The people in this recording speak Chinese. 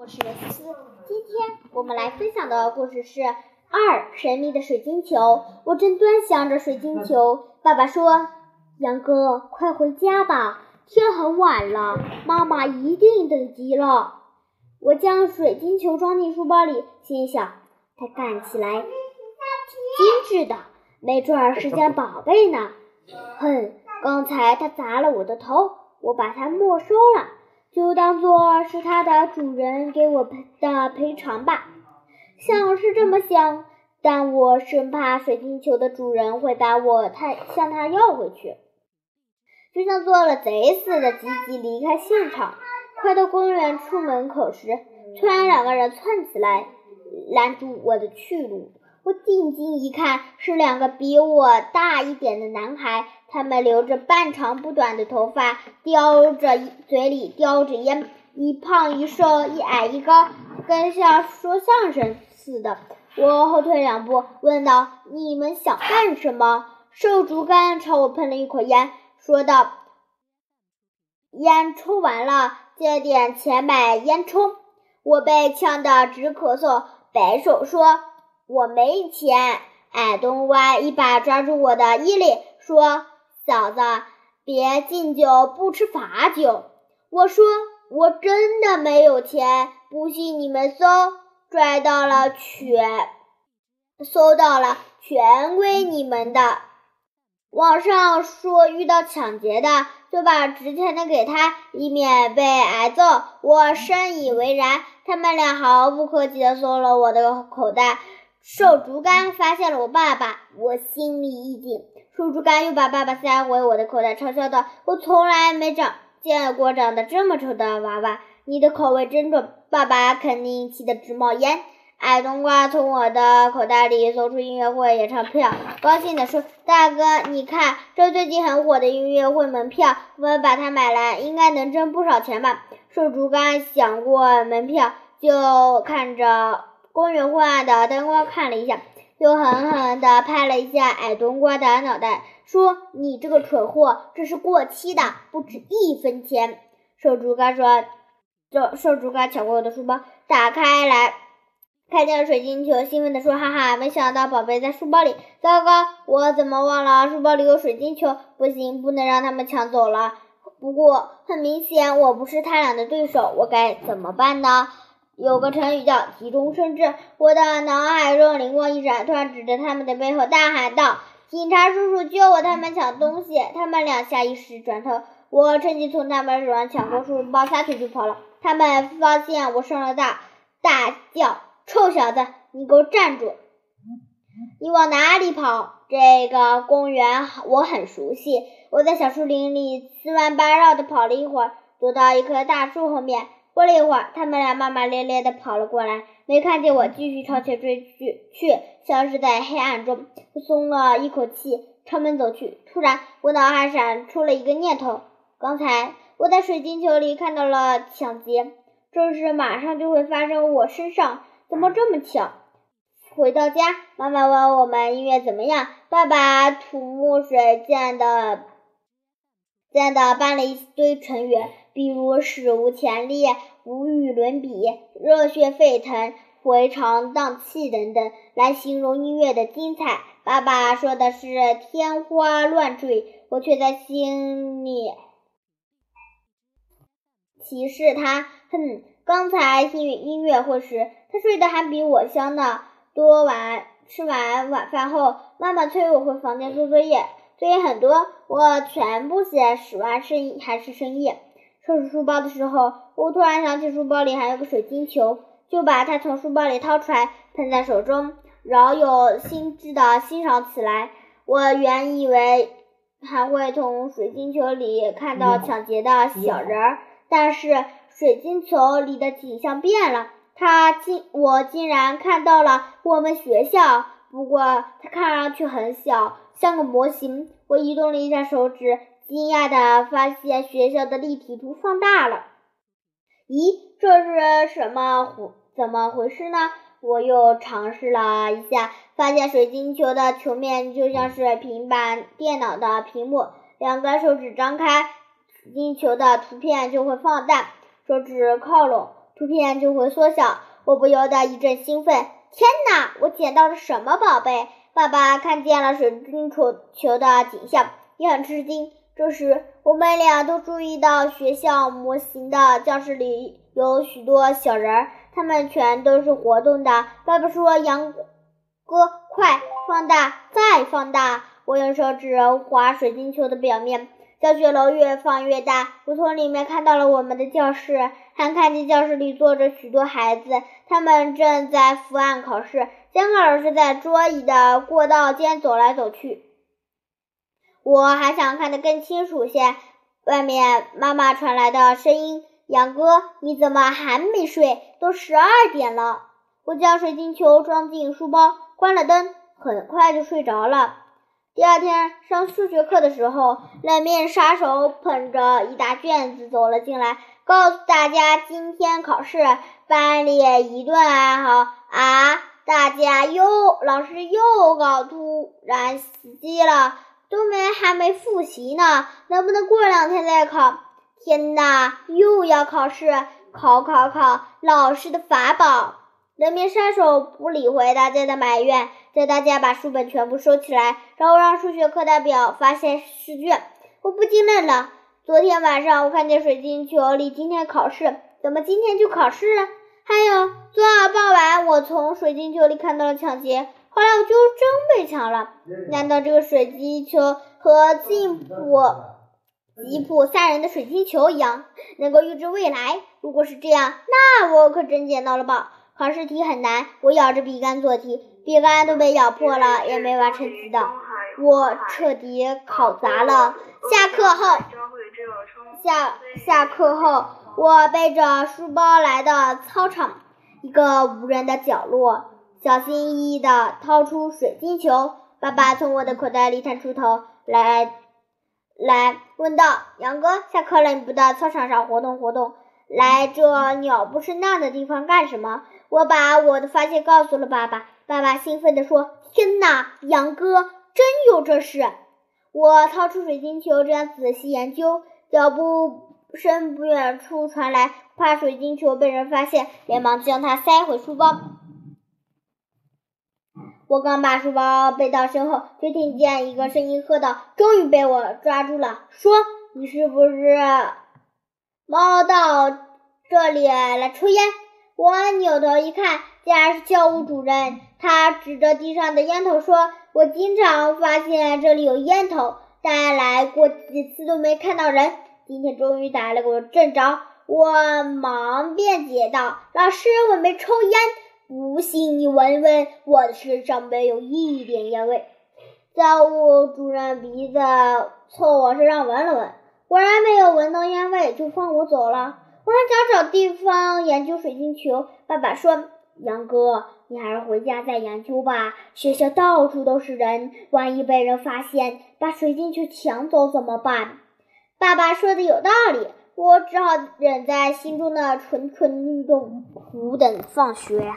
我是维思，今天我们来分享的故事是《二神秘的水晶球》。我正端详着水晶球，爸爸说：“杨哥，快回家吧，天很晚了，妈妈一定等急了。”我将水晶球装进书包里，心想：它看起来精致的，没准儿是件宝贝呢。哼，刚才它砸了我的头，我把它没收了。就当做是它的主人给我的赔偿吧，想是这么想，但我生怕水晶球的主人会把我太向他要回去，就像做了贼似的，急急离开现场。快到公园出门口时，突然两个人窜起来，拦住我的去路。我定睛一看，是两个比我大一点的男孩。他们留着半长不短的头发，叼着嘴里叼着烟，一胖一瘦，一矮一高，跟像说相声似的。我后退两步，问道：“你们想干什么？”瘦竹竿朝我喷了一口烟，说道：“烟抽完了，借点钱买烟抽。”我被呛得直咳嗽，摆手说：“我没钱。”矮冬瓜一把抓住我的衣领，说。嫂子，别敬酒不吃罚酒。我说我真的没有钱，不信你们搜，拽到了全，搜到了全归你们的。网上说遇到抢劫的就把值钱的给他，以免被挨揍。我深以为然。他们俩毫不客气地搜了我的口袋。瘦竹竿发现了我爸爸，我心里一紧。瘦竹竿又把爸爸塞回我的口袋，嘲笑道：“我从来没长见过长得这么丑的娃娃，你的口味真重。”爸爸肯定气得直冒烟。矮冬瓜从我的口袋里搜出音乐会演唱票，高兴地说：“大哥，你看，这最近很火的音乐会门票，我们把它买来，应该能挣不少钱吧？”瘦竹竿想过门票，就看着。公园昏暗的灯光看了一下，又狠狠地拍了一下矮冬瓜的脑袋，说：“你这个蠢货，这是过期的，不值一分钱。”瘦竹竿说：“瘦瘦竹竿抢过我的书包，打开来，看见了水晶球，兴奋地说：‘哈哈，没想到宝贝在书包里！糟糕，我怎么忘了书包里有水晶球？不行，不能让他们抢走了。不过很明显，我不是他俩的对手，我该怎么办呢？’”有个成语叫急中生智，我的脑海中灵光一闪，突然指着他们的背后大喊道：“警察叔叔，救我！他们抢东西！”他们俩下意识转头，我趁机从他们手上抢过书包，撒腿就跑了。他们发现我上了当，大叫：“臭小子，你给我站住！你往哪里跑？这个公园我很熟悉。”我在小树林里四弯八绕的跑了一会儿，躲到一棵大树后面。过了一会儿，他们俩骂骂咧咧地跑了过来，没看见我，继续朝前追去，去消失在黑暗中。我松了一口气，朝门走去。突然，我脑海闪出了一个念头：刚才我在水晶球里看到了抢劫，这事马上就会发生我身上，怎么这么巧？回到家，妈妈问我们音乐怎么样，爸爸吐墨水溅的，溅的搬了一堆成语。比如史无前例、无与伦比、热血沸腾、回肠荡气等等，来形容音乐的精彩。爸爸说的是天花乱坠，我却在心里歧视他。哼，刚才音音乐会时，他睡得还比我香呢。多晚吃完晚饭后，妈妈催我回房间做作业，作业很多，我全部写十万深还是深夜。收拾书包的时候，我突然想起书包里还有个水晶球，就把它从书包里掏出来，捧在手中，饶有兴致地欣赏起来。我原以为还会从水晶球里看到抢劫的小人儿，但是水晶球里的景象变了，它竟我竟然看到了我们学校，不过它看上去很小，像个模型。我移动了一下手指。惊讶地发现学校的立体图放大了。咦，这是什么回怎么回事呢？我又尝试了一下，发现水晶球的球面就像是平板电脑的屏幕，两个手指张开，水晶球的图片就会放大。手指靠拢，图片就会缩小。我不由得一阵兴奋。天哪！我捡到了什么宝贝？爸爸看见了水晶球球的景象，也很吃惊。这时，我们俩都注意到学校模型的教室里有许多小人儿，他们全都是活动的。爸爸说：“杨哥，快放大，再放大！”我用手指划水晶球的表面。教学楼越放越大，我从里面看到了我们的教室，还看见教室里坐着许多孩子，他们正在伏案考试。监考老师在桌椅的过道间走来走去。我还想看得更清楚些。外面妈妈传来的声音：“杨哥，你怎么还没睡？都十二点了。”我将水晶球装进书包，关了灯，很快就睡着了。第二天上数学课的时候，冷面杀手捧着一大卷子走了进来，告诉大家今天考试。班里一顿哀嚎啊！大家又老师又搞突然袭击了，都没还没复习呢，能不能过两天再考？天哪，又要考试，考考考，老师的法宝！人民杀手不理会大家的埋怨，叫大家把书本全部收起来，然后让数学课代表发现试卷。我不禁愣了。昨天晚上我看见水晶球里今天考试，怎么今天就考试了？还有，昨晚傍晚我从水晶球里看到了抢劫，后来我就真被抢了。难道这个水晶球和吉普吉普赛人的水晶球一样，能够预知未来？如果是这样，那我可真捡到了宝。考试题很难，我咬着笔杆做题，笔杆都被咬破了，也没完成题的。我彻底考砸了。下课后，下下课后，我背着书包来到操场一个无人的角落，小心翼翼地掏出水晶球。爸爸从我的口袋里探出头来，来问道：“杨哥，下课了，你不到操场上活动活动，来这鸟不生蛋的地方干什么？”我把我的发现告诉了爸爸，爸爸兴奋地说：“天哪，杨哥，真有这事！”我掏出水晶球，这样仔细研究。脚步声不远处传来，怕水晶球被人发现，连忙将它塞回书包。我刚把书包背到身后，就听见一个声音喝道：“终于被我抓住了！说，你是不是猫到这里来抽烟？”我扭头一看，竟然是教务主任。他指着地上的烟头说：“我经常发现这里有烟头，但来过几次都没看到人。今天终于逮了个正着。”我忙辩解道：“老师，我没抽烟。不信你闻闻，我的身上没有一点烟味。”教务主任鼻子凑我身上闻了闻，果然没有闻到烟味，就放我走了。我还想找地方研究水晶球。爸爸说：“杨哥，你还是回家再研究吧。学校到处都是人，万一被人发现，把水晶球抢走怎么办？”爸爸说的有道理，我只好忍在心中的蠢蠢欲动，苦等放学。